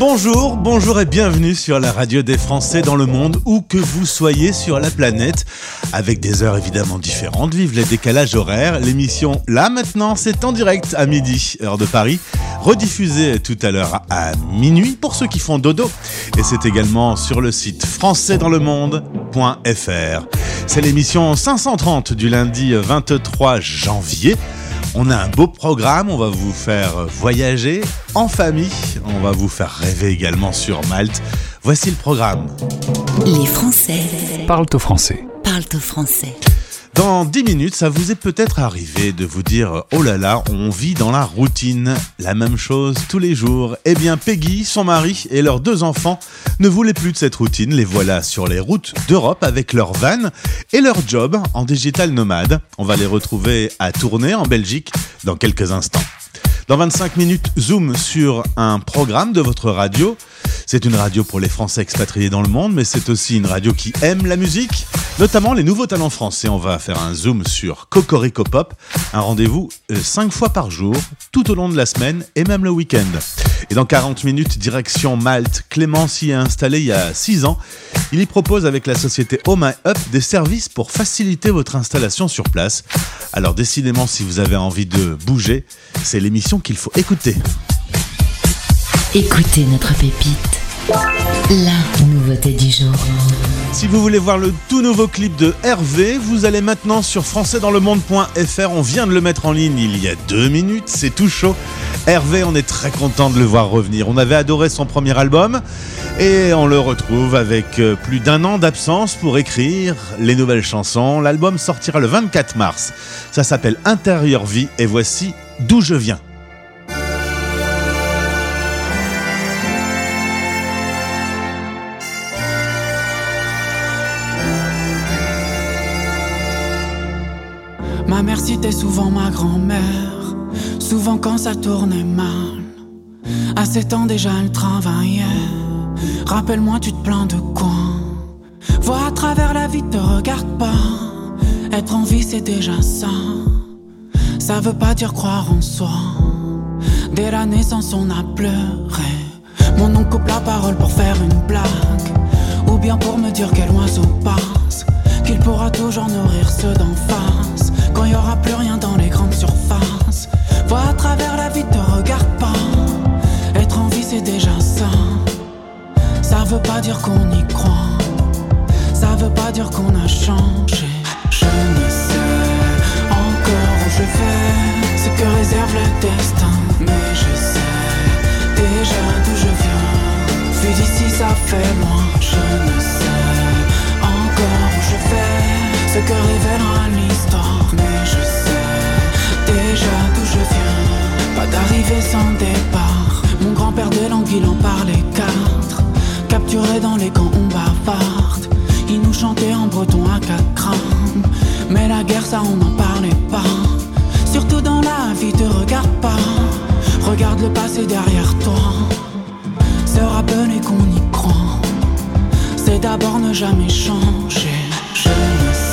Bonjour, bonjour et bienvenue sur la radio des Français dans le monde, où que vous soyez sur la planète, avec des heures évidemment différentes, vive les décalages horaires. L'émission là maintenant, c'est en direct à midi, heure de Paris, rediffusée tout à l'heure à minuit pour ceux qui font dodo, et c'est également sur le site françaisdanslemonde.fr. C'est l'émission 530 du lundi 23 janvier. On a un beau programme, on va vous faire voyager en famille, on va vous faire rêver également sur Malte. Voici le programme. Les Français Parle au français. parlent au français. Dans 10 minutes, ça vous est peut-être arrivé de vous dire Oh là là, on vit dans la routine, la même chose tous les jours. Eh bien, Peggy, son mari et leurs deux enfants ne voulaient plus de cette routine. Les voilà sur les routes d'Europe avec leur van et leur job en digital nomade. On va les retrouver à tourner en Belgique dans quelques instants. Dans 25 minutes, zoom sur un programme de votre radio. C'est une radio pour les Français expatriés dans le monde, mais c'est aussi une radio qui aime la musique, notamment les nouveaux talents français. On va faire un zoom sur Cocorico Pop, un rendez-vous 5 fois par jour, tout au long de la semaine et même le week-end. Et dans 40 minutes, direction Malte, Clément s'y est installé il y a 6 ans. Il y propose avec la société My Up des services pour faciliter votre installation sur place. Alors décidément, si vous avez envie de bouger, c'est l'émission qu'il faut écouter. Écoutez notre pépite. La nouveauté du jour. Si vous voulez voir le tout nouveau clip de Hervé, vous allez maintenant sur françaisdanslemonde.fr. On vient de le mettre en ligne il y a deux minutes, c'est tout chaud. Hervé, on est très content de le voir revenir. On avait adoré son premier album et on le retrouve avec euh, plus d'un an d'absence pour écrire les nouvelles chansons. L'album sortira le 24 mars. Ça s'appelle Intérieur Vie et voici D'où je viens. Ma mère citait souvent ma grand-mère, souvent quand ça tournait mal. À 7 ans déjà elle travaillait. Rappelle-moi, tu te plains de quoi? Vois à travers la vie, te regarde pas. Être en vie, c'est déjà ça. Ça veut pas dire croire en soi. Dès la naissance, on a pleuré. Mon oncle coupe la parole pour faire une blague. Ou bien pour me dire quel oiseau passe. Qu'il pourra toujours nourrir ceux d'en face. Quand il y aura plus rien dans les grandes surfaces. Vois à travers la vie, te regarde pas. Être en vie, c'est déjà ça. Ça veut pas dire qu'on y croit. Ça veut pas dire qu'on a changé. Je ne sais encore où je vais, ce que réserve le destin. Mais je sais déjà d'où je viens. Vu d'ici, ça fait loin. Je ne sais ce que révélera l'histoire. Mais je sais déjà d'où je viens. Pas d'arrivée sans départ. Mon grand-père de l'anguille en parlait quatre. Capturé dans les camps, on bavarde. Il nous chantait en breton à quatre crânes. Mais la guerre, ça, on n'en parlait pas. Surtout dans la vie, te regarde pas. Regarde le passé derrière toi. Se rappeler qu'on y croit. C'est d'abord ne jamais changer. Je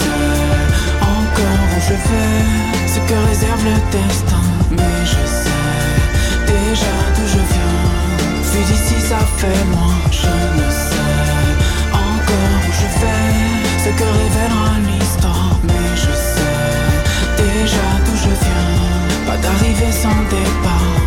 je vais, ce que réserve le destin. Mais je sais déjà d'où je viens. Vu d'ici, ça fait loin. Je ne sais encore où je vais, ce que révélera l'histoire. Mais je sais déjà d'où je viens. Pas d'arrivée sans départ.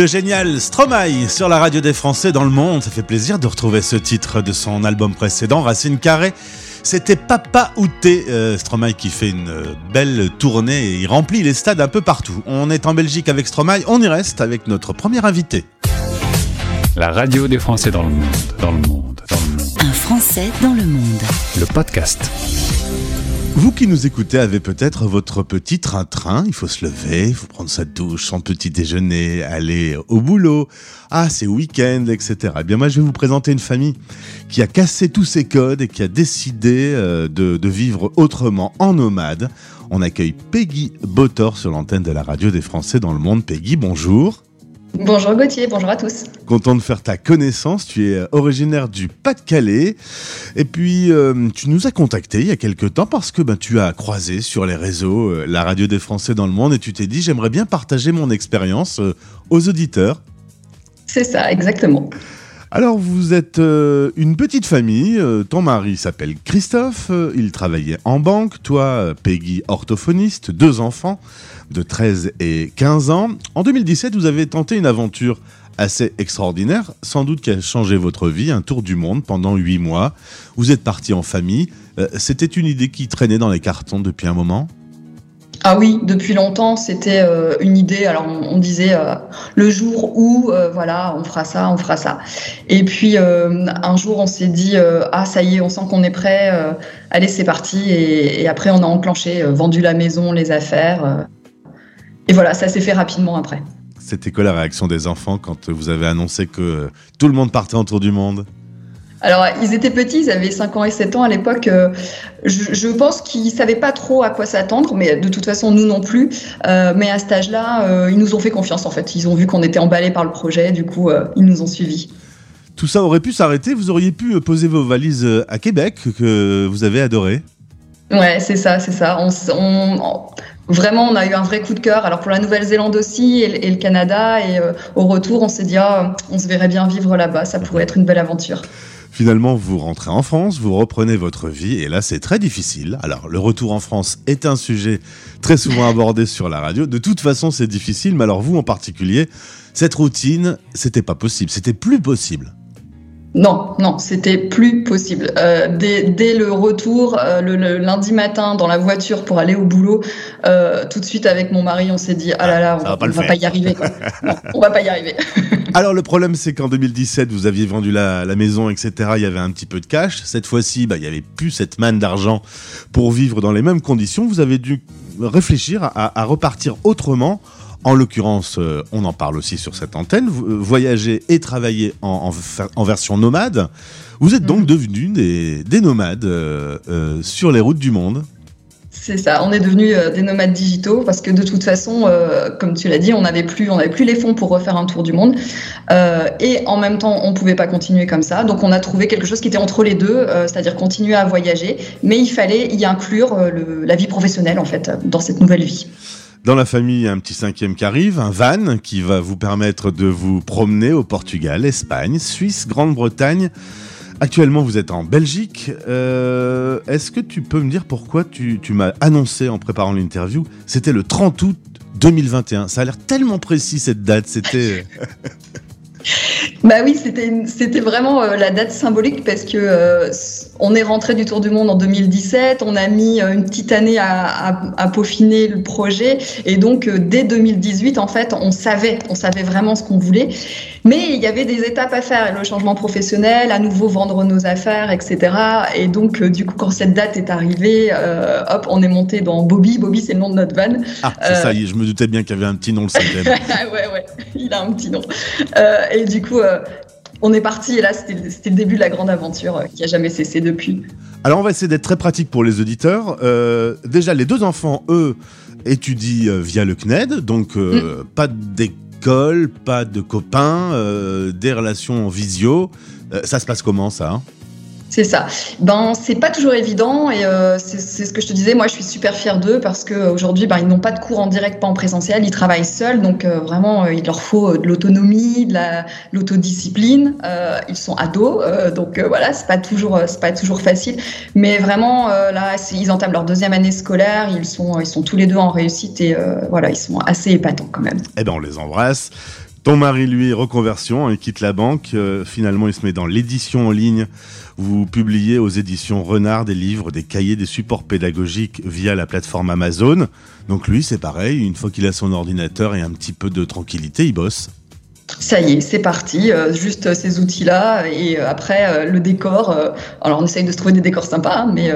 Le génial Stromae sur la radio des Français dans le monde. Ça fait plaisir de retrouver ce titre de son album précédent, Racine Carrée. C'était Papa Outé, euh, Stromae qui fait une euh, belle tournée et il remplit les stades un peu partout. On est en Belgique avec Stromae, on y reste avec notre premier invité. La radio des Français dans le monde, dans le monde, dans le monde. Un Français dans le monde. Le podcast. Vous qui nous écoutez avez peut-être votre petit train-train, il faut se lever, il faut prendre sa douche, son petit déjeuner, aller au boulot, ah c'est week-end, etc. Eh bien moi je vais vous présenter une famille qui a cassé tous ses codes et qui a décidé euh, de, de vivre autrement en nomade. On accueille Peggy Botor sur l'antenne de la radio des Français dans le monde. Peggy, bonjour. Bonjour Gauthier, bonjour à tous. Content de faire ta connaissance. Tu es euh, originaire du Pas-de-Calais. Et puis, euh, tu nous as contacté il y a quelque temps parce que ben, tu as croisé sur les réseaux euh, la radio des Français dans le monde et tu t'es dit j'aimerais bien partager mon expérience euh, aux auditeurs. C'est ça, exactement. Alors, vous êtes une petite famille. ton mari s'appelle Christophe. il travaillait en banque. Toi, Peggy, orthophoniste. Deux enfants de 13 et 15 ans. En 2017, vous avez tenté une aventure assez extraordinaire, sans doute qui a changé votre vie, un tour du monde pendant huit mois. Vous êtes parti en famille. Euh, C'était une idée qui traînait dans les cartons depuis un moment? Ah oui, depuis longtemps, c'était euh, une idée. Alors on, disait euh, le jour où, voilà, on fera ça, on fera ça. Et puis un jour, on s'est dit ah ça y est, on sent qu'on est prêt. allez, c'est parti. Et, après, on a enclenché, vendu la maison, les affaires. Et voilà, ça s'est fait rapidement après. C'était quoi la réaction des enfants quand vous avez annoncé que tout le monde partait autour du monde? Alors, ils étaient petits, ils avaient 5 ans et 7 ans à l'époque. Euh, je, pense qu'ils ne savaient pas trop à quoi s'attendre, mais de toute façon, nous non plus. Euh, mais à cet âge-là, euh, ils nous ont fait confiance, en fait. Ils ont vu qu'on était emballés par le projet, du coup, ils nous ont suivis. Tout ça aurait pu s'arrêter, vous auriez pu poser vos valises à Québec, que vous avez adoré. Ouais, c'est ça, c'est ça. On, vraiment, on a eu un vrai coup de cœur. Alors pour la Nouvelle-Zélande aussi et, le Canada, et au retour, on s'est dit, ah, on se verrait bien vivre là-bas, ça pourrait être une belle aventure. Finalement, vous rentrez en France, vous reprenez votre vie, et là, c'est très difficile. Alors, le retour en France est un sujet très souvent abordé sur la radio. De toute façon, c'est difficile, mais alors vous en particulier, cette routine, c'était pas possible, c'était plus possible. Non, non, c'était plus possible. Euh, dès, le retour, euh, le, lundi matin, dans la voiture pour aller au boulot, euh, tout de suite avec mon mari, on s'est dit ah là là, on, va, va pas y arriver. on va pas y arriver. Alors le problème, c'est qu'en 2017, vous aviez vendu la, maison, etc. Il y avait un petit peu de cash. Cette fois-ci, bah, il y avait plus cette manne d'argent pour vivre dans les mêmes conditions. Vous avez dû réfléchir à repartir autrement en l'occurrence, euh, on en parle aussi sur cette antenne, euh, voyager et travailler en, version nomade. Vous êtes donc mhm. devenus des, nomades euh, sur les routes du monde. C'est ça, on est devenus des nomades digitaux parce que de toute façon, comme tu l'as dit, on n'avait plus, on plus les fonds pour refaire un tour du monde et en même temps, on pouvait pas continuer comme ça. Donc, on a trouvé quelque chose qui était entre les deux, c'est-à-dire continuer à voyager, mais il fallait y inclure la vie professionnelle en fait dans cette nouvelle vie. Dans la famille, un petit cinquième qui arrive, un van qui va vous permettre de vous promener au Portugal, Espagne, Suisse, Grande-Bretagne. Actuellement, vous êtes en Belgique. Euh, est-ce que tu peux me dire pourquoi tu, tu m'as annoncé en préparant l'interview? C'était le 30 août 2021. Ça a l'air tellement précis cette date. C'était. Bah oui, c'était vraiment euh, la date symbolique parce que euh, on est rentré du Tour du Monde en 2017, on a mis euh, une petite année à, à, peaufiner le projet et donc dès 2018 en fait on savait on savait vraiment ce qu'on voulait, mais il y avait des étapes à faire, le changement professionnel, à nouveau vendre nos affaires, etc. Et donc du coup quand cette date est arrivée, hop on est monté dans Bobby, Bobby c'est le nom de notre van. Ah c'est ça, je me doutais bien qu'il y avait un petit nom le cinquième. ouais ouais, il a un petit nom. et du coup on est parti et là, c'était le début de la grande aventure euh, qui a jamais cessé depuis. Alors, on va essayer d'être très pratique pour les auditeurs. Euh, déjà, les deux enfants, eux, étudient via le CNED, donc mm. pas d'école, pas de copains, des relations en visio. ça se passe comment ça hein? C'est ça. Ben, c'est pas toujours évident et euh, c'est ce que je te disais. Moi, je suis super fière d'eux parce qu'aujourd'hui, ben, ils n'ont pas de cours en direct, pas en présentiel. Ils travaillent seuls, donc euh, vraiment, euh, il leur faut de l'autonomie, de l'autodiscipline. ils sont ados, donc voilà, c'est pas toujours, pas toujours facile. Mais vraiment, là, ils entament leur deuxième année scolaire. Ils sont, ils sont tous les deux en réussite et voilà, ils sont assez épatants quand même. Eh ben, on les embrasse. Ton mari, lui, reconversion, il quitte la banque. finalement, il se met dans l'édition en ligne vous publiez aux éditions Renard des livres, des cahiers, des supports pédagogiques via la plateforme Amazon. Donc lui, c'est pareil, une fois qu'il a son ordinateur et un petit peu de tranquillité, il bosse. Ça y est, c'est parti. Euh, juste ces outils-là et euh, après euh, le décor. alors on essaye de se trouver des décors sympas, hein, mais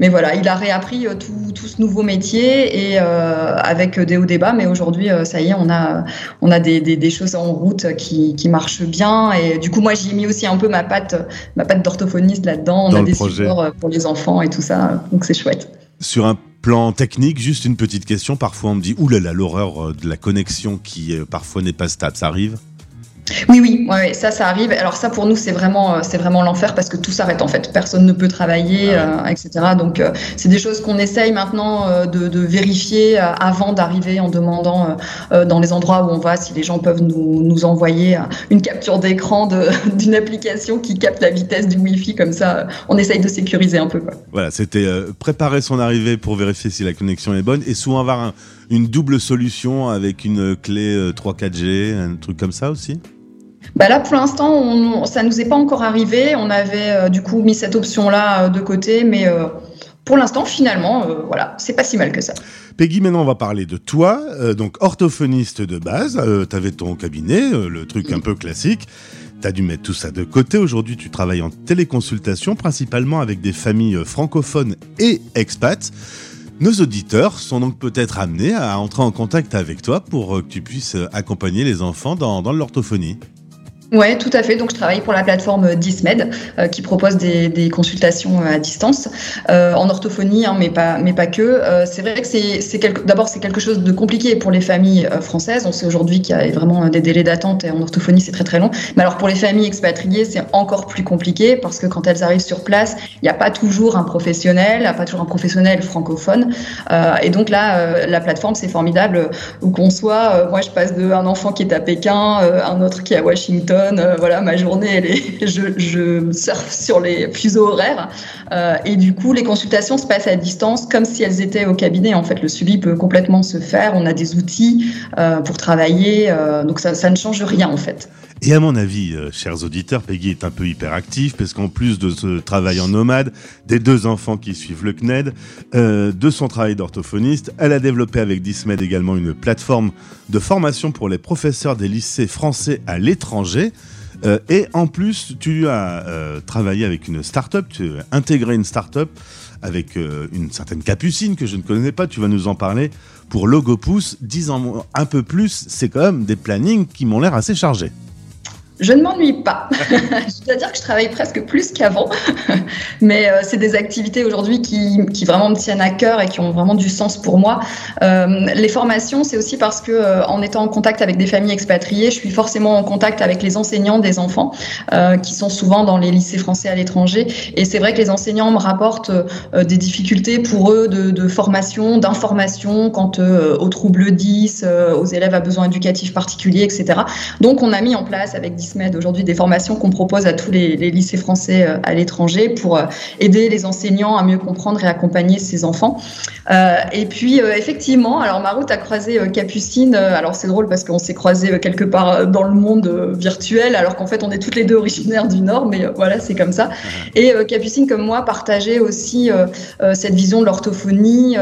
mais voilà, il a réappris tout, tout ce nouveau métier et avec des hauts débats. Mais aujourd'hui, ça y est, on a on a des, des, choses en route qui, qui marchent bien. Et du coup, moi, j'y ai mis aussi un peu ma patte ma patte d'orthophoniste là-dedans. On a des supports pour les enfants et tout ça, donc c'est chouette. Sur un plan technique, juste une petite question. Parfois, on me dit, oulala, l'horreur de la connexion qui parfois n'est pas stable. Ça arrive? Oui, oui, ouais, ça, ça arrive. Alors ça, pour nous, c'est vraiment, euh, c'est vraiment l'enfer parce que tout s'arrête en fait. Personne ne peut travailler, ah euh, etc. Donc, euh, c'est des choses qu'on essaye maintenant de, de, vérifier avant d'arriver en demandant dans les endroits où on va si les gens peuvent nous, nous envoyer une capture d'écran d'une application qui capte la vitesse du Wi-Fi. Comme ça, on essaye de sécuriser un peu. Quoi. Voilà, c'était préparer son arrivée pour vérifier si la connexion est bonne et souvent avoir une double solution avec une clé 3-4G, un truc comme ça aussi bah là, pour l'instant, ça nous est pas encore arrivé. On avait euh, du coup mis cette option-là euh, de côté, mais euh, pour l'instant, finalement, voilà, c'est pas si mal que ça. Peggy, maintenant on va parler de toi, donc orthophoniste de base, tu avais ton cabinet, le truc un peu classique. T'as dû mettre tout ça de côté. Aujourd'hui, tu travailles en téléconsultation, principalement avec des familles francophones et expats. Nos auditeurs sont donc peut-être amenés à entrer en contact avec toi pour que tu puisses accompagner les enfants dans, dans l'orthophonie. Ouais, tout à fait. Donc, je travaille pour la plateforme Dismed, euh, qui propose des, des, consultations euh, à distance euh, en orthophonie, hein, mais pas, mais pas que. Euh, c'est vrai que c'est, d'abord c'est quelque chose de compliqué pour les familles françaises. On sait aujourd'hui qu'il y a vraiment des délais d'attente et en orthophonie c'est très très long. Mais alors pour les familles expatriées, c'est encore plus compliqué parce que quand elles arrivent sur place, il n'y a pas toujours un professionnel, pas toujours un professionnel francophone. et donc là, la plateforme c'est formidable où qu'on soit. moi, je passe de un enfant qui est à Pékin, un autre qui est à Washington euh, voilà, ma journée, elle est, je, je surfe sur les fuseaux horaires. Euh, et du coup, les consultations se passent à distance comme si elles étaient au cabinet. En fait, le suivi peut complètement se faire. On a des outils euh, pour travailler. donc, ça, ne change rien, en fait. Et à mon avis, chers auditeurs, Peggy est un peu hyperactive parce qu'en plus de ce travail en nomade, des deux enfants qui suivent le CNED, de son travail d'orthophoniste, elle a développé avec Dismed également une plateforme de formation pour les professeurs des lycées français à l'étranger. Euh, et en plus, tu as euh, travaillé avec une start-up, tu as intégré une start-up avec une certaine capucine que je ne connais pas, tu vas nous en parler. Pour Logopousse, 10 ans un peu plus, c'est quand même des plannings qui m'ont l'air assez chargés. Je ne m'ennuie pas. je dois dire que je travaille presque plus qu'avant, mais euh, c'est des activités aujourd'hui qui, qui, vraiment me tiennent à cœur et qui ont vraiment du sens pour moi. Euh, les formations, c'est aussi parce que euh, en étant en contact avec des familles expatriées, je suis forcément en contact avec les enseignants des enfants qui sont souvent dans les lycées français à l'étranger. Et c'est vrai que les enseignants me rapportent des difficultés pour eux de, de formation, d'information quant aux troubles 10, aux élèves à besoins éducatifs particuliers, etc. Donc on a mis en place avec aujourd'hui des formations qu'on propose à tous les, lycées français euh, à l'étranger pour euh, aider les enseignants à mieux comprendre et accompagner ces enfants. Euh, et puis effectivement, alors ma route a croisé Capucine. alors c'est drôle parce qu'on s'est croisé quelque part dans le monde virtuel, alors qu'en fait on est toutes les deux originaires du Nord, mais voilà c'est comme ça. Et Capucine comme moi partageait aussi cette vision de l'orthophonie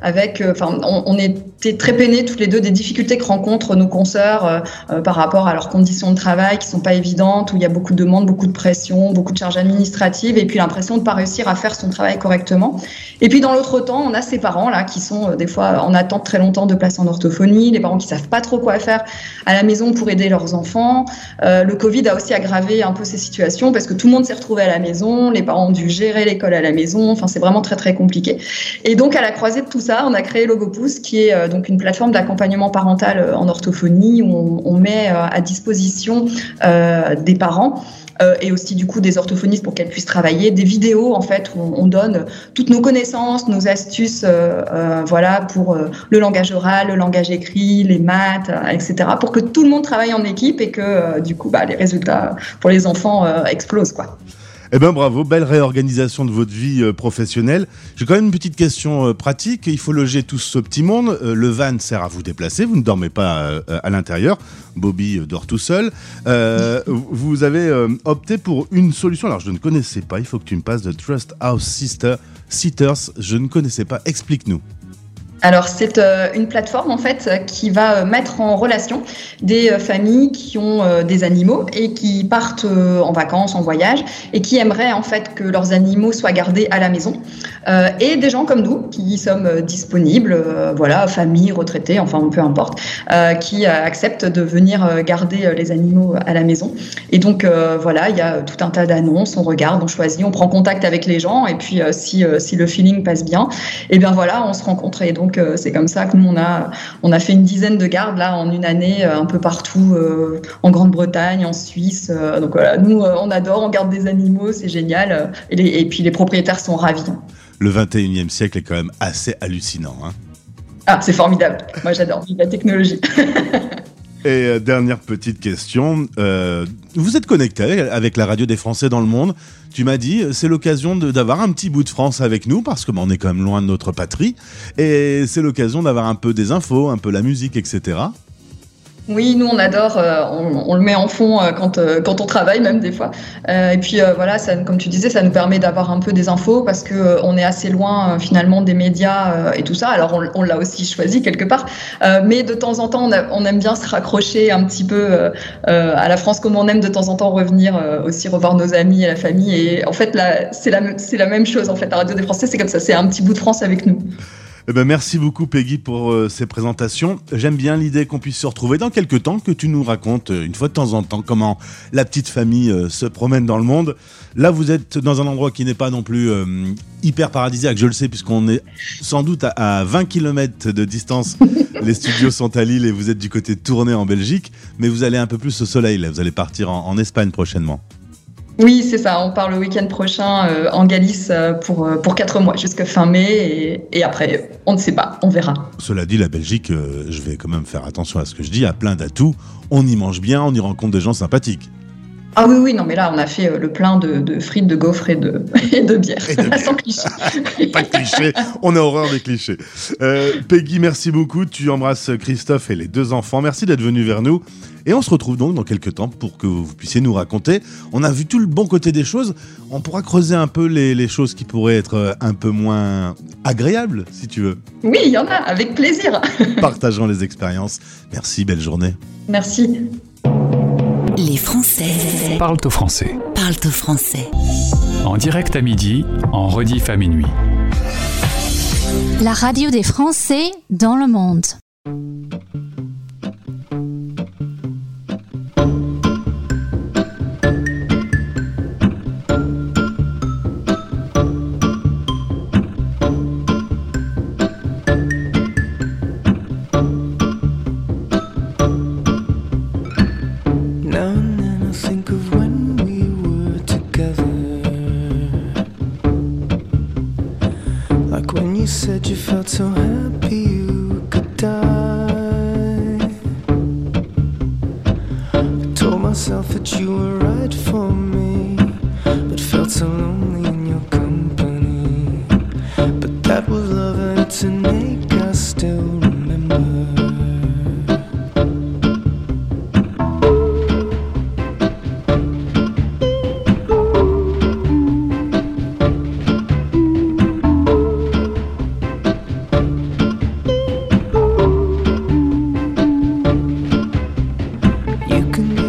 avec, enfin on, on, était très peinés toutes les deux des difficultés que rencontrent nos consoeurs par rapport à leurs conditions de travail qui sont pas évidentes, où il y a beaucoup de demandes, beaucoup de pression, beaucoup de charges administratives, et puis l'impression de ne pas réussir à faire son travail correctement. Et puis dans l'autre temps, on a ces parents là qui sont euh, des fois en attente très longtemps de place en orthophonie, les parents qui savent pas trop quoi faire à la maison pour aider leurs enfants. Euh, le Covid a aussi aggravé un peu ces situations parce que tout le monde s'est retrouvé à la maison, les parents ont dû gérer l'école à la maison, enfin c'est vraiment très très compliqué. Et donc à la croisée de tout ça, on a créé Logopousse qui est euh, donc une plateforme d'accompagnement parental en orthophonie où on, met à disposition des parents. Euh, et aussi du coup des orthophonistes pour qu'elles puissent travailler, des vidéos en fait où on, donne toutes nos connaissances, nos astuces, euh, voilà pour le langage oral, le langage écrit, les maths, etc. pour que tout le monde travaille en équipe et que du coup bah, les résultats pour les enfants explosent quoi. Eh ben bravo, belle réorganisation de votre vie euh, professionnelle. J'ai quand même une petite question euh, pratique. Il faut loger tout ce petit monde. Euh, le van sert à vous déplacer. Vous ne dormez pas à l'intérieur. Bobby dort tout seul. vous avez opté pour une solution. Alors je ne connaissais pas. Il faut que tu me passes de Trust House Sister Sitters. Je ne connaissais pas. Explique-nous. Alors c'est euh, une plateforme en fait qui va euh, mettre en relation des euh, familles qui ont des animaux et qui partent en vacances, en voyage et qui aimeraient en fait que leurs animaux soient gardés à la maison. Et des gens comme nous qui sommes disponibles, voilà, famille, retraités, enfin peu importe, qui acceptent de venir garder les animaux à la maison. Et donc voilà, il y a tout un tas d'annonces, on regarde, on choisit, on prend contact avec les gens et puis si, si le feeling passe bien, et bien voilà, on se rencontre. Et donc donc euh, c'est comme ça que nous on a on a fait une dizaine de gardes là en une année euh, un peu partout euh, en Grande-Bretagne, en Suisse. donc voilà, nous on adore, on garde des animaux, c'est génial. Et, puis les propriétaires sont ravis. Le 21e siècle est quand même assez hallucinant. Hein. ah, c'est formidable. Moi j'adore la technologie. Et dernière petite question, vous êtes connecté avec la radio des Français dans le monde. Tu m'as dit, c'est l'occasion d'avoir un petit bout de France avec nous, parce que bah, on est quand même loin de notre patrie, et c'est l'occasion d'avoir un peu des infos, un peu la musique, etc. Oui, nous on adore, euh, on, le met en fond euh, quand, euh, quand on travaille même des fois. Et puis voilà, comme tu disais, ça nous permet d'avoir un peu des infos parce que on est assez loin finalement des médias et tout ça. Alors on, l'a aussi choisi quelque part, mais de temps en temps on, aime bien se raccrocher un petit peu à la France comme on aime de temps en temps revenir aussi revoir nos amis et la famille. Et en fait c'est la, la même chose en fait. La radio des Français c'est comme ça, c'est un petit bout de France avec nous. Eh ben, merci beaucoup Peggy pour euh, ces présentations. J'aime bien l'idée qu'on puisse se retrouver dans quelques temps, que tu nous racontes euh, une fois de temps en temps comment la petite famille euh, se promène dans le monde. Là, vous êtes dans un endroit qui n'est pas non plus hyper paradisiaque, je le sais, puisqu'on est sans doute à, à 20 km de distance. Les studios sont à Lille et vous êtes du côté de Tournai en Belgique, mais vous allez un peu plus au soleil. Là. Vous allez partir en, en Espagne prochainement. Oui, c'est ça. On part le week-end prochain euh, en Galice euh, pour, euh, pour 4 mois, jusqu'à fin mai. Et, et après, on ne sait pas, on verra. Cela dit, la Belgique, euh, je vais quand même faire attention à ce que je dis, a plein d'atouts. On y mange bien, on y rencontre des gens sympathiques. Ah oui, oui, non, mais là, on a fait euh, le plein de, de frites, de gaufres et de, et de bière. Et de bière. Sans cliché. Pas de clichés, on a horreur des clichés. Euh, Peggy, merci beaucoup. Tu embrasses Christophe et les deux enfants. Merci d'être venu vers nous. Et on se retrouve donc dans quelques temps pour que vous puissiez nous raconter. On a vu tout le bon côté des choses. On pourra creuser un peu les, les choses qui pourraient être euh, un peu moins agréables, si tu veux. Oui, il y en a, avec plaisir. Partageons les expériences. Merci, belle journée. Merci. Les Français Parle au français. parlent au français. En direct à midi, en rediff à minuit. La radio des Français dans le monde. You can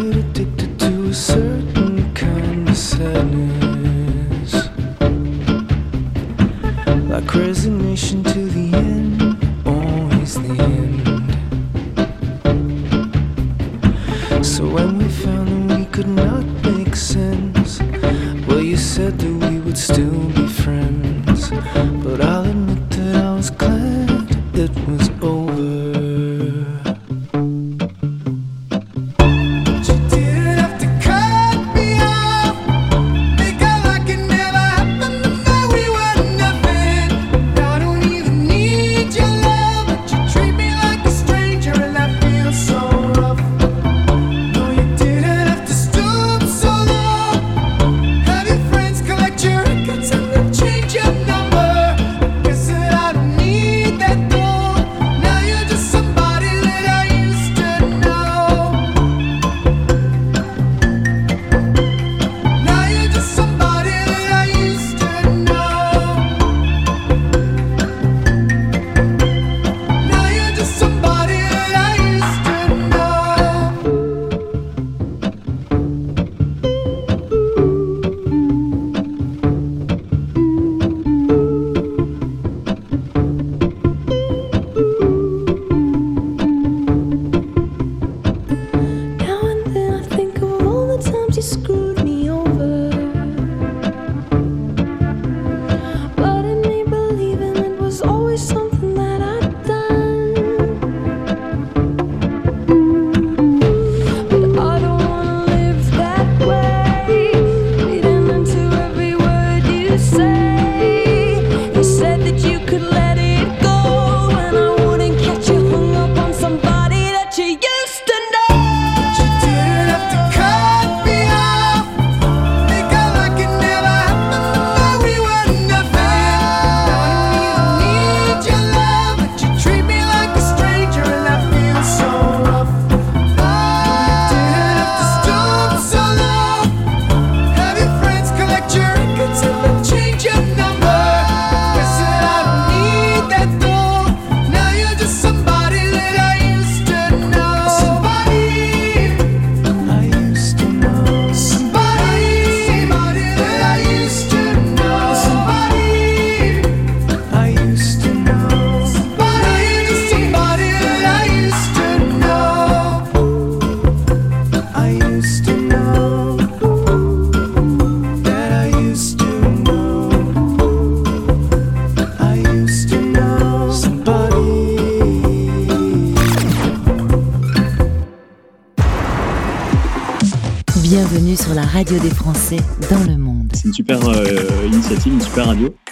super radio.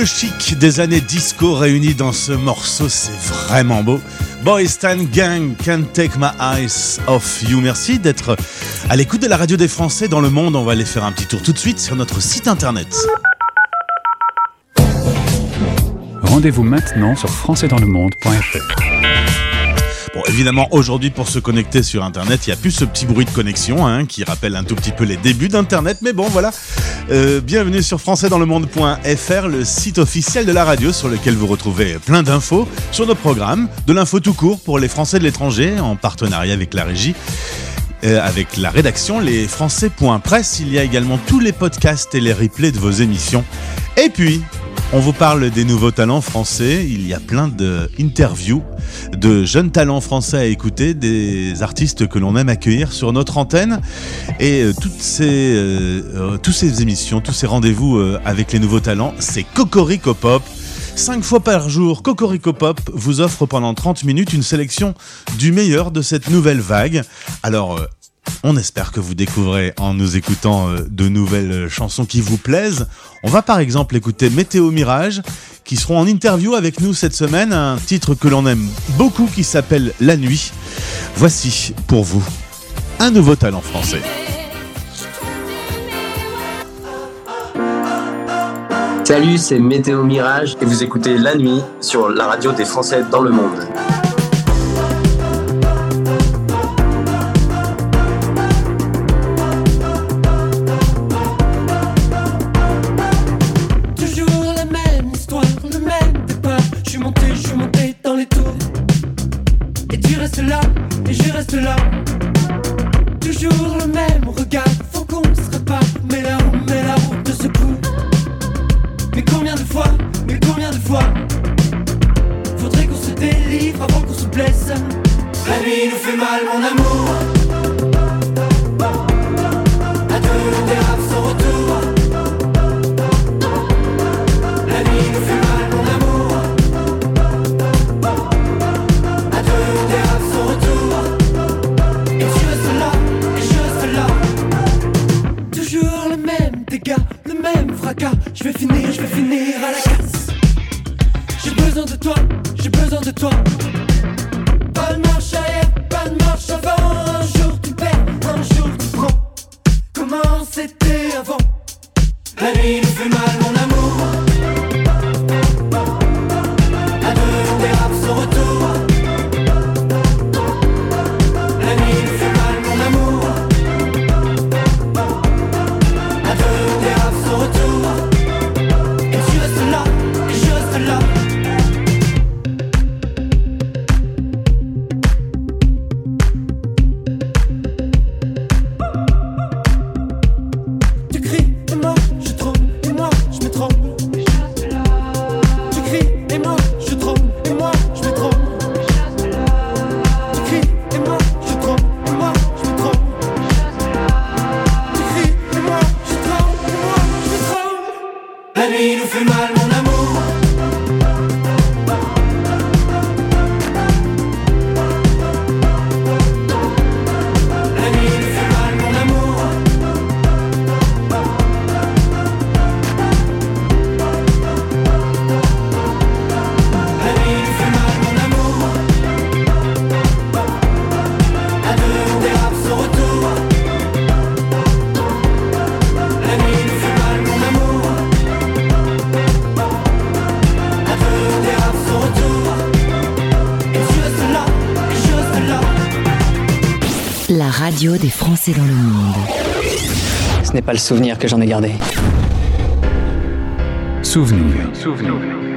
Le chic des années disco réuni dans ce morceau, c'est vraiment beau. Boys Stand Gang, Can't Take My Eyes Off You. Merci d'être à l'écoute de la radio des Français dans le monde. On va aller faire un petit tour tout de suite sur notre site internet. Rendez-vous maintenant sur françaisdanslemonde.fr. Bon, évidemment, aujourd'hui, pour se connecter sur Internet, il n'y a plus ce petit bruit de connexion hein, qui rappelle un tout petit peu les débuts d'Internet. Mais bon, voilà. Euh, bienvenue sur françaisdanslemonde.fr, le site officiel de la radio sur lequel vous retrouvez plein d'infos sur nos programmes, de l'info tout court pour les Français de l'étranger, en partenariat avec la régie. euh, avec la rédaction les Français.press, il y a également tous les podcasts et les replays de vos émissions. Et puis, on vous parle des nouveaux talents français. Il y a plein d'interviews de jeunes talents français à écouter, des artistes que l'on aime accueillir sur notre antenne. Et euh, toutes ces, euh, euh, toutes ces émissions, tous ces rendez-vous avec les nouveaux talents, c'est Cocorico Pop. Cinq fois par jour, Cocorico Pop vous offre pendant 30 minutes une sélection du meilleur de cette nouvelle vague. Alors, on espère que vous découvrez en nous écoutant euh, de nouvelles euh, chansons qui vous plaisent. On va par exemple écouter Météo Mirage, qui seront en interview avec nous cette semaine, un titre que l'on aime beaucoup qui s'appelle La Nuit. Voici pour vous un nouveau talent français. Salut, c'est Météo Mirage et vous écoutez La Nuit sur la radio des Français dans le monde. perfumarme n'est pas le souvenir que j'en ai gardé. Souvenir. Souvenir.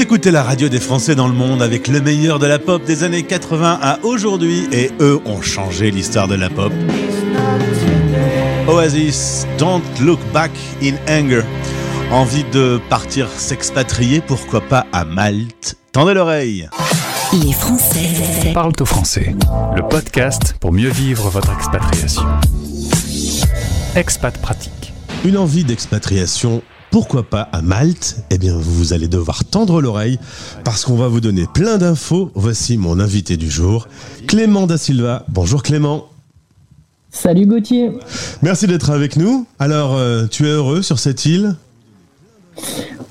Écoutez la radio des Français dans le monde avec le meilleur de la pop des années 80 à aujourd'hui et eux ont changé l'histoire de la pop. Oasis, Don't Look Back in Anger. Envie de partir s'expatrier, pourquoi pas à Malte? Tendez l'oreille Les Français Parle au français, le podcast pour mieux vivre votre expatriation. Expat pratique. Une envie d'expatriation pourquoi pas à Malte Eh bien, vous allez devoir tendre l'oreille parce qu'on va vous donner plein d'infos. Voici mon invité du jour, Clément Da Silva. Bonjour Clément. Salut Gauthier. Merci d'être avec nous. Alors, euh, tu es heureux sur cette île?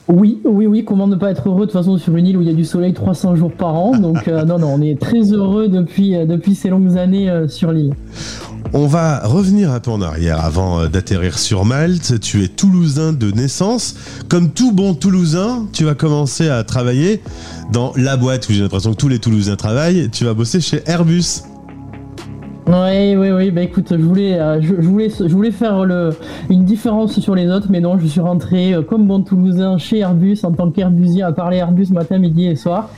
Oui, oui, oui. Comment ne pas être heureux de toute façon sur une île où il y a du soleil 300 jours par an Donc, euh, non, non, on est très heureux depuis, euh, depuis ces longues années euh, sur l'île. On va revenir un peu en arrière avant euh, d'atterrir sur Malte. Tu es toulousain de naissance. Comme tout bon toulousain, tu vas commencer à travailler dans la boîte où j'ai l'impression que tous les toulousains travaillent. Tu vas bosser chez Airbus. Oui, oui, oui. Bah écoute, je voulais, euh, je, voulais, faire une différence sur les autres, mais non, je suis rentré euh, comme bon Toulousain chez Airbus en tant qu'Airbusien à parler Airbus matin, midi et soir.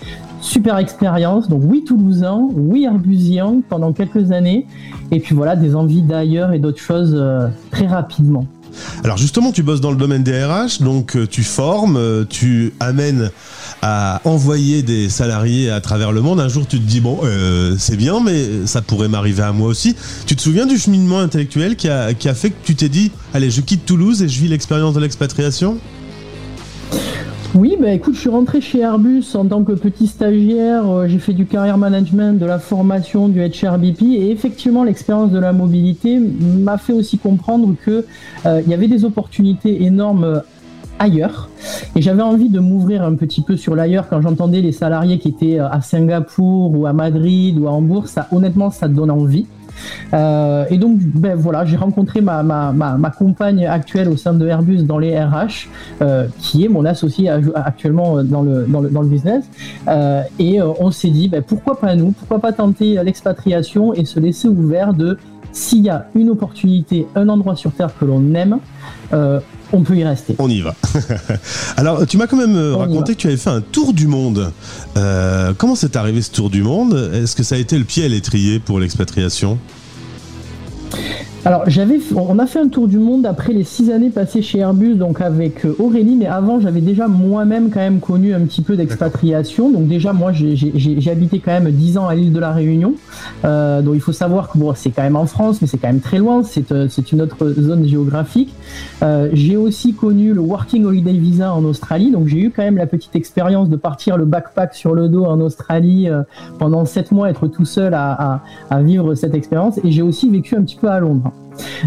Super expérience. Donc oui, Toulousain, oui, Airbusien pendant quelques années, et puis voilà, des envies d'ailleurs et d'autres choses euh, très rapidement. Alors justement, tu bosses dans le domaine des RH, donc euh, tu formes, euh, tu amènes à envoyer des salariés à travers le monde. Un jour, tu te dis, bon, c'est bien, mais ça pourrait m'arriver à moi aussi. Tu te souviens du cheminement intellectuel qui a, qui a fait que tu t'es dit, allez, je quitte Toulouse et je vis l'expérience de l'expatriation? Oui, bah écoute, je suis rentré chez Airbus en tant que petit stagiaire. euh, J'ai fait du carrière management, de la formation, du HRBP, et effectivement, l'expérience de la mobilité m'a fait aussi comprendre que euh, il y avait des opportunités énormes euh, ailleurs. Et j'avais envie de m'ouvrir un petit peu sur l'ailleurs quand j'entendais les salariés qui étaient à Singapour ou à Madrid ou à Hambourg. Ça, honnêtement, ça donne envie. Euh, et donc, ben voilà, j'ai rencontré ma, ma, ma, ma compagne actuelle au sein de Airbus dans les RH, euh, qui est mon associé actuellement dans le, dans le, dans le business. Euh, et on s'est dit, ben, pourquoi pas nous Pourquoi pas tenter l'expatriation et se laisser ouvert de s'il y a une opportunité, un endroit sur Terre que l'on aime, on peut y rester. On y va. Alors, tu m'as quand même euh, On raconté que tu avais fait un tour du monde. Euh, comment c'est arrivé ce tour du monde? Est-ce que ça a été le pied à l'étrier pour l'expatriation? Alors, j'avais, on a fait un tour du monde après les six années passées chez Airbus, donc avec euh, Aurélie, mais avant, j'avais déjà moi-même quand même connu un petit peu d'expatriation. Donc déjà, moi, j'ai, habité quand même dix ans à l'île de la Réunion. Euh, donc il faut savoir que bon, c'est quand même en France, mais c'est quand même très loin. C'est, euh, c'est une autre zone géographique. Euh, j'ai aussi connu le Working Holiday Visa en Australie, donc j'ai eu quand même la petite expérience de partir le backpack sur le dos en Australie euh, pendant sept mois, être tout seul à, à- à vivre cette expérience. Et j'ai aussi vécu un petit peu à Londres.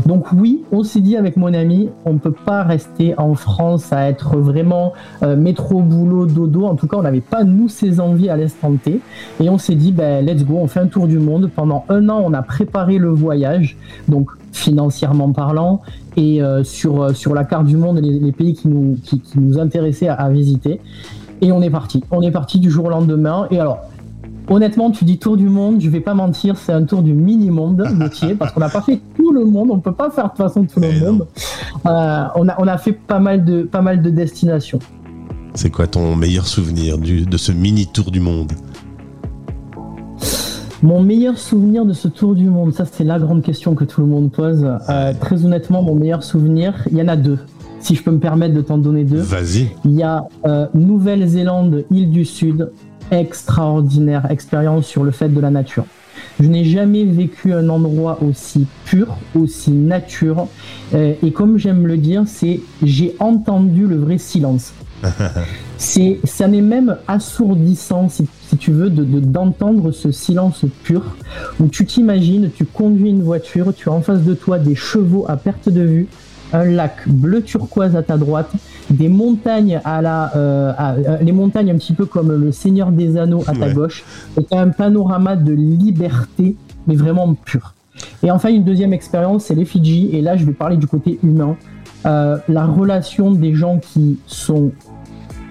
Donc oui, on s'est dit avec mon ami, on ne peut pas rester en France à être vraiment euh, métro, boulot, dodo. En tout cas, on n'avait pas nous ces envies à l'instant T. Et on s'est dit, ben, let's go, on fait un tour du monde. Pendant un an, on a préparé le voyage, donc financièrement parlant, et euh, sur, euh, sur la carte du monde, les, les pays qui nous, intéressaient à visiter. Et on est parti. On est parti du jour au lendemain. Et alors, Honnêtement, tu dis tour du monde, je vais pas mentir, c'est un tour du mini-monde, métier, parce qu'on n'a pas fait tout le monde, on peut pas faire de toute façon tout le monde. Euh, on, a, on a fait pas mal de, pas mal de destinations. C'est quoi ton meilleur souvenir du- de ce mini tour du monde? Mon meilleur souvenir de ce tour du monde, ça c'est la grande question que tout le monde pose. Euh, très honnêtement, mon meilleur souvenir, il y en a deux. Si je peux me permettre de t'en donner deux. Vas-y. Il y a euh, Nouvelle-Zélande, île du Sud, extraordinaire expérience sur le fait de la nature. Je n'ai jamais vécu un endroit aussi pur, aussi nature. Euh, et comme j'aime le dire, c'est j'ai entendu le vrai silence. C'est, ça n'est même assourdissant, si, si tu veux, de, de- d'entendre ce silence pur, où tu t'imagines, tu conduis une voiture, tu as en face de toi des chevaux à perte de vue, un lac bleu turquoise à ta droite, des montagnes à la, euh, à- euh, les montagnes un petit peu comme le Seigneur des Anneaux à ta Ouais. gauche, et t'as un panorama de liberté, mais vraiment pur. Et enfin, une deuxième expérience, c'est les Fidji, et là, je vais parler du côté humain. Euh, la relation des gens qui sont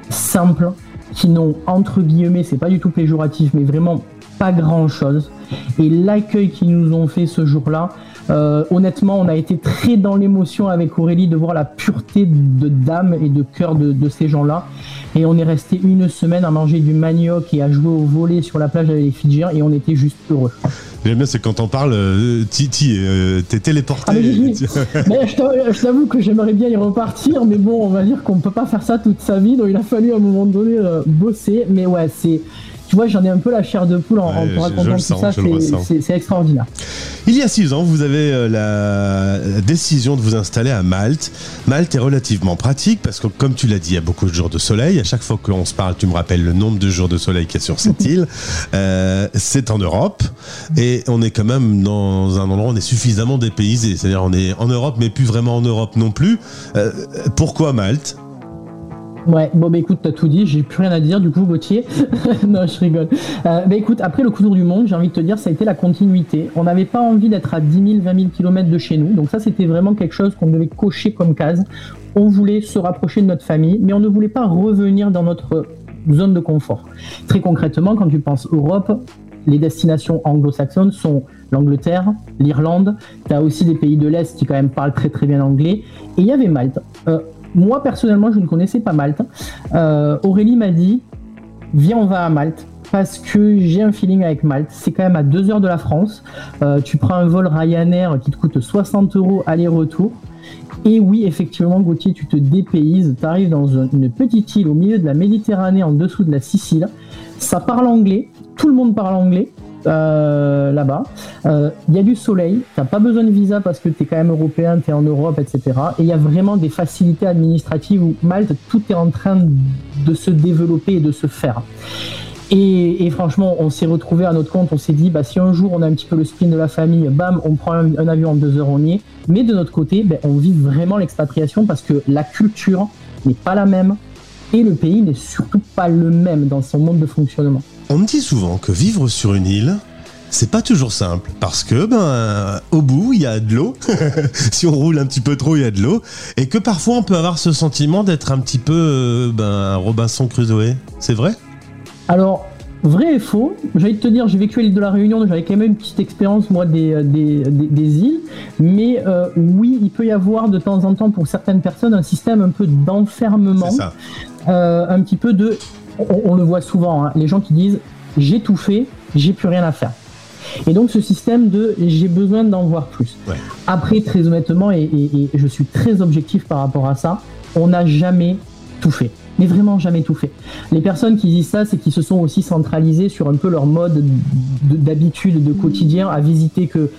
simples, qui n'ont entre guillemets, c'est pas du tout péjoratif, mais vraiment pas grand chose. Et l'accueil qu'ils nous ont fait ce jour-là, Euh, honnêtement, on a été très dans l'émotion avec Aurélie de voir la pureté de d'âme et de cœur de, de ces gens-là. Et on est resté une semaine à manger du manioc et à jouer au volet sur la plage avec les Fidjiens et on était juste heureux. J'aime bien, c'est quand on parle, euh, Titi, euh, t'es téléporté. Ah, mais j'ai- mais je t'avoue- je t'avoue que j'aimerais bien y repartir, mais bon, on va dire qu'on peut pas faire ça toute sa vie, donc il a fallu à un moment donné euh, bosser. Mais ouais, c'est. Tu vois, j'en ai un peu la chair de poule en, Ouais, racontant tout sens, ça, c'est extraordinaire. Il y a six ans, vous avez euh, la décision de vous installer à Malte. Malte est relativement pratique parce que, comme tu l'as dit, il y a beaucoup de jours de soleil. À chaque fois qu'on se parle, tu me rappelles le nombre de jours de soleil qu'il y a sur cette île. Euh, c'est en Europe et on est quand même dans un endroit où on est suffisamment dépaysé. C'est-à-dire, on est en Europe, mais plus vraiment en Europe non plus. Euh, pourquoi Malte? Ouais, bon bah écoute, t'as tout dit, j'ai plus rien à dire du coup, Gauthier. non, je rigole. Euh, bah écoute, après le coup du monde, j'ai envie de te dire, ça a été la continuité. On n'avait pas envie d'être à 10 000, 20 000 km de chez nous, donc ça c'était vraiment quelque chose qu'on devait cocher comme case. On voulait se rapprocher de notre famille, mais on ne voulait pas revenir dans notre zone de confort. Très concrètement, quand tu penses Europe, les destinations anglo-saxonnes sont l'Angleterre, l'Irlande, tu as aussi des pays de l'Est qui quand même parlent très très bien anglais, et il y avait Malte. Euh, moi personnellement, je ne connaissais pas Malte. Euh, Aurélie m'a dit, viens, on va à Malte. Parce que j'ai un feeling avec Malte. C'est quand même à 2 heures de la France. Euh, tu prends un vol Ryanair qui te coûte 60 euros aller-retour. Et oui, effectivement, Gauthier, tu te dépayses. Tu arrives dans un- une petite île au milieu de la Méditerranée, en dessous de la Sicile. Ça parle anglais. Tout le monde parle anglais euh, là-bas. Euh, Il y a du soleil. Tu pas besoin de visa parce que tu es quand même européen, tu es en Europe, etc. Et il y a vraiment des facilités administratives où Malte, tout est en train de se développer et de se faire. Et, franchement, on s'est retrouvé à notre compte, on s'est dit, bah, si un jour on a un petit peu le spin de la famille, bam, on prend un, un avion en deux heures, on y est. Mais de notre côté, ben, on vit vraiment l'expatriation parce que la culture n'est pas la même et le pays n'est surtout pas le même dans son mode de fonctionnement. On me dit souvent que vivre sur une île, c'est pas toujours simple parce que ben au bout il y a de l'eau. si on roule un petit peu trop, il y a de l'eau et que parfois on peut avoir ce sentiment d'être un petit peu euh, ben un Robinson Crusoe. C'est vrai? Alors, vrai et faux, j'allais te dire, j'ai vécu à l'île de la Réunion, donc j'avais quand même une petite expérience, moi, des, euh, des, des- des îles. Mais euh, oui, il peut y avoir de temps en temps, pour certaines personnes, un système un peu d'enfermement. C'est ça. Euh, un petit peu de. On, on le voit souvent, hein, les gens qui disent j'ai tout fait, j'ai plus rien à faire. Et donc ce système de j'ai besoin d'en voir plus. Après, très honnêtement, et, et- et je suis très objectif par rapport à ça, on n'a jamais tout fait. Mais vraiment jamais tout fait. Les personnes qui disent ça, c'est qu'ils se sont aussi centralisés sur un peu leur mode de- d'habitude, de quotidien, à visiter que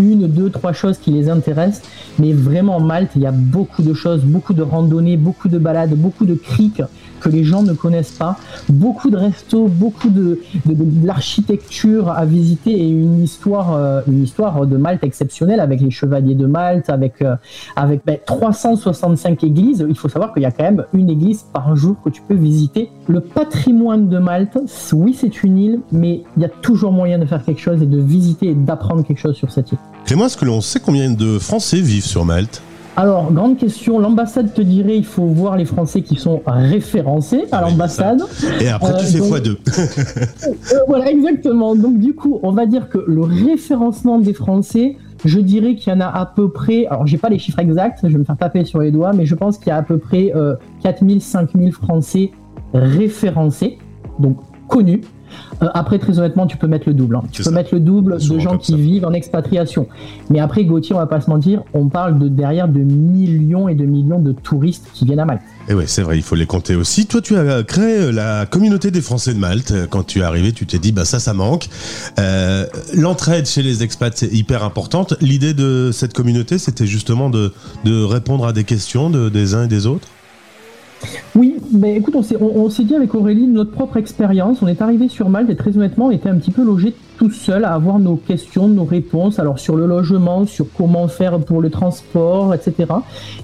une, deux, trois choses qui les intéressent. Mais vraiment, Malte, il y a beaucoup de choses, beaucoup de randonnées, beaucoup de balades, beaucoup de criques que les gens ne connaissent pas, beaucoup de restos, beaucoup de, l'architecture à visiter et une histoire, euh, une histoire de Malte exceptionnelle avec les chevaliers de Malte, avec, euh, avec ben, 365 églises. Il faut savoir qu'il y a quand même une église par jour que tu peux visiter. Le patrimoine de Malte, oui, c'est une île, mais il y a toujours moyen de faire quelque chose et de visiter et d'apprendre quelque chose sur cette île. Clément, est-ce que l'on sait combien de Français vivent sur Malte? Alors, grande question, l'ambassade te dirait il faut voir les Français qui sont référencés à l'ambassade. Et après tu Euh, fais donc- fois deux. Euh, voilà, exactement. Donc, du coup, on va dire que le référencement des Français, je dirais qu'il y en a à peu près, alors j'ai pas les chiffres exacts, je vais me faire taper sur les doigts, mais je pense qu'il y a à peu près euh, 4000, 5000 Français référencés, donc connus. Euh, après, très honnêtement, tu peux mettre le double. hein. Tu peux mettre le double de gens qui vivent en expatriation. Mais après, Gauthier, on va pas se mentir, on parle de derrière de millions et de millions de touristes qui viennent à Malte. Et ouais, c'est vrai, il faut les compter aussi. Toi, tu as créé la communauté des Français de Malte. Quand tu es arrivé, tu t'es dit, bah ça, ça manque. Euh, L'entraide chez les expats, c'est hyper importante. L'idée de cette communauté, c'était justement de, de répondre à des questions de- des uns et des autres? Oui, mais écoute, on s'est, on, dit avec Aurélie notre propre expérience. On est arrivé sur Malte et très honnêtement, on était un petit peu logé tout seul à avoir nos questions, nos réponses. Alors sur le logement, sur comment faire pour le transport, etc.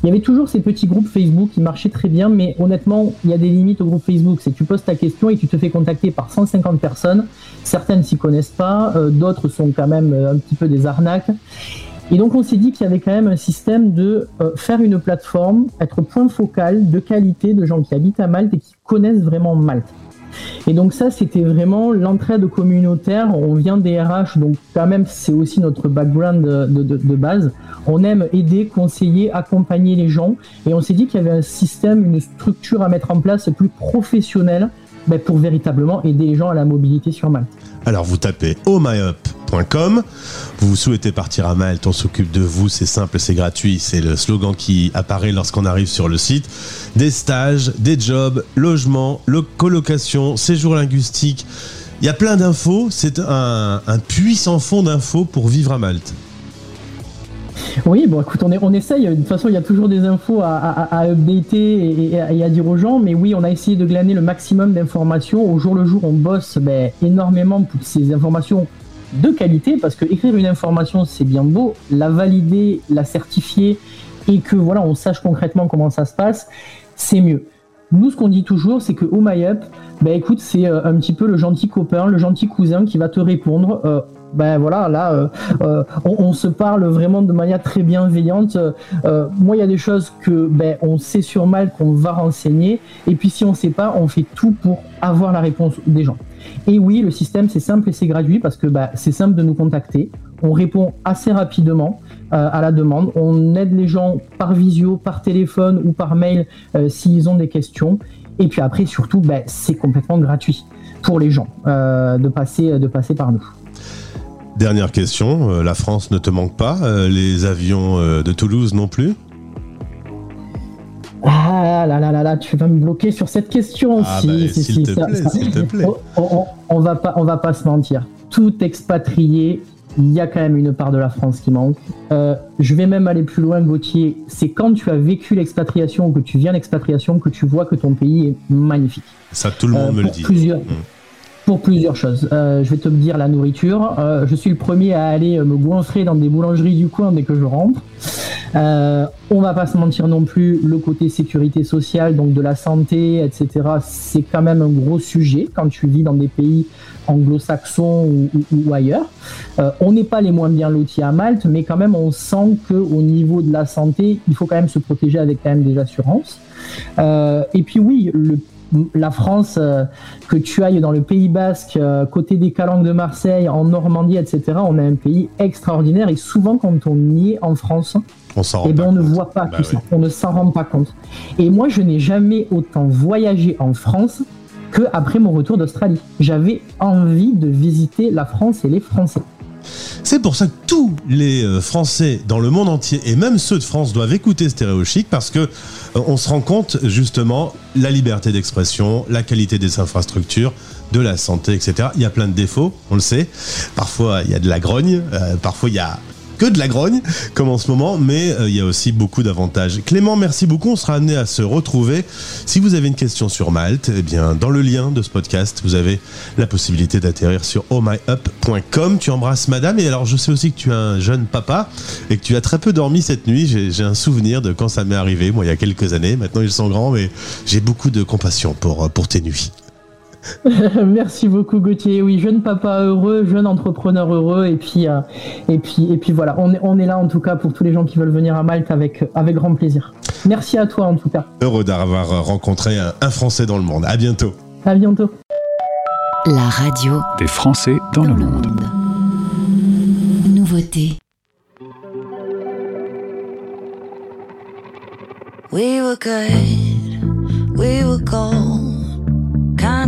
Il y avait toujours ces petits groupes Facebook qui marchaient très bien, mais honnêtement, il y a des limites au groupe Facebook. C'est que tu poses ta question et tu te fais contacter par 150 personnes. Certaines s'y connaissent pas, euh, d'autres sont quand même euh, un petit peu des arnaques. Et donc on s'est dit qu'il y avait quand même un système de euh, faire une plateforme, être point focal de qualité de gens qui habitent à Malte et qui connaissent vraiment Malte. Et donc ça, c'était vraiment l'entraide communautaire. On vient des RH, donc quand même, c'est aussi notre background de, de- de base. On aime aider, conseiller, accompagner les gens. Et on s'est dit qu'il y avait un système, une structure à mettre en place plus professionnelle ben, pour véritablement aider les gens à la mobilité sur Malte. Alors vous tapez ohmyup.com, vous souhaitez partir à Malte, on s'occupe de vous, c'est simple, c'est gratuit, c'est le slogan qui apparaît lorsqu'on arrive sur le site. Des stages, des jobs, logement, lo- colocation, séjour linguistique, il y a plein d'infos, c'est un, sans fond d'infos pour vivre à Malte. Oui, bon, écoute, on, essaye. De toute façon, il y a toujours des infos à, updater et, à, dire aux gens. Mais oui, on a essayé de glaner le maximum d'informations. Au jour le jour, on bosse ben, énormément pour ces informations de qualité, parce que écrire une information, c'est bien beau. La valider, la certifier et que voilà, on sache concrètement comment ça se passe, c'est mieux. Nous, ce qu'on dit toujours, c'est que Oh My Up, ben écoute, c'est euh, un petit peu le gentil copain, le gentil cousin qui va te répondre. euh, ben voilà, là, euh, euh, on, on se parle vraiment de manière très bienveillante. Euh, moi, il y a des choses que ben on sait sur mal qu'on va renseigner, et puis si on sait pas, on fait tout pour avoir la réponse des gens. Et oui, le système c'est simple et c'est gratuit parce que ben, c'est simple de nous contacter. On répond assez rapidement euh, à la demande. On aide les gens par visio, par téléphone ou par mail euh, s'ils ont des questions. Et puis après, surtout, ben, c'est complètement gratuit pour les gens euh, de passer de passer par nous. Dernière question, euh, la France ne te manque pas, euh, les avions euh, de Toulouse non plus? Ah là là là là, tu vas me bloquer sur cette question Ah aussi. bah, Si, s'il si, te ça- plaît, ça- s'il te plaît. On, on- on va pas, on va pas se mentir. Tout expatrié, il y a quand même une part de la France qui manque. Euh, je vais même aller plus loin, Gauthier. C'est quand tu as vécu l'expatriation ou que tu viens d'expatriation que tu vois que ton pays est magnifique. Ça, tout le Euh, monde me le dit. plusieurs- Mm. Pour plusieurs choses. Euh, je vais te dire la nourriture. Euh, je suis le premier à aller euh, me goinfrer dans des boulangeries du coin dès que je rentre. Euh, on va pas se mentir non plus, le côté sécurité sociale, donc de la santé, etc., c'est quand même un gros sujet quand tu vis dans des pays anglo-saxons ou, ailleurs. On n'est pas les moins bien lotis à Malte, mais quand même on sent que au niveau de la santé, il faut quand même se protéger avec quand même des assurances. Et puis oui, le la France, euh, que tu ailles dans le Pays Basque, euh, côté des Calanques de Marseille, en Normandie, etc., on a un pays extraordinaire et souvent quand on y est en France, On eh ben, on ne voit pas Bah tout oui. ça, on ne s'en rend pas compte. Et moi, je n'ai jamais autant voyagé en France que après mon retour d'Australie. J'avais envie de visiter la France et les Français. C'est pour ça que tous les euh, Français dans le monde entier et même ceux de France doivent écouter Stéréo Chic parce que euh, se rend compte justement la liberté d'expression, la qualité des infrastructures, de la santé, etc. Il y a plein de défauts, on le sait. Parfois il y a de la grogne, euh, parfois il y a que de la grogne, comme en ce moment, mais euh, il y a aussi beaucoup d'avantages. Clément, merci beaucoup. On sera amené à se retrouver. Si vous avez une question sur Malte, eh bien, dans le lien de ce podcast, vous avez la possibilité d'atterrir sur ohmyup.com. Tu embrasses madame. Et alors, je sais aussi que tu es un jeune papa et que tu as très peu dormi cette nuit. J'ai un souvenir de quand ça m'est arrivé, moi, il y a quelques années. Maintenant, ils sont grands, mais j'ai beaucoup de compassion pour, pour tes nuits. Merci beaucoup Gauthier. Oui, jeune papa heureux, jeune entrepreneur heureux, et puis euh, et puis et puis voilà, on est on est là en tout cas pour tous les gens qui veulent venir à Malte avec avec grand plaisir. Merci à toi en tout cas. Heureux d'avoir rencontré un, un Français dans le monde. À bientôt. À bientôt. La radio Des Français dans le monde. nouveauté. We were good, we were gold.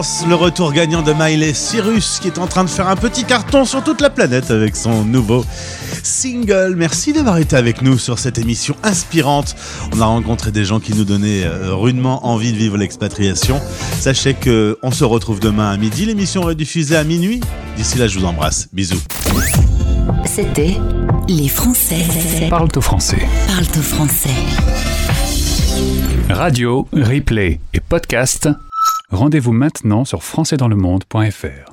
Le retour gagnant de Miley Cyrus qui est en train de faire un petit carton sur toute la planète avec son nouveau single. Merci d'avoir été avec nous sur cette émission inspirante. On a rencontré des gens qui nous donnaient euh, rudement envie de vivre l'expatriation. Sachez que on se retrouve demain à midi. L'émission est diffusée à minuit. D'ici là, je vous embrasse. Bisous. C'était Les Français Parle au français. parlent au français. Radio, replay et podcast. Rendez-vous maintenant sur françaisdanslemonde.fr.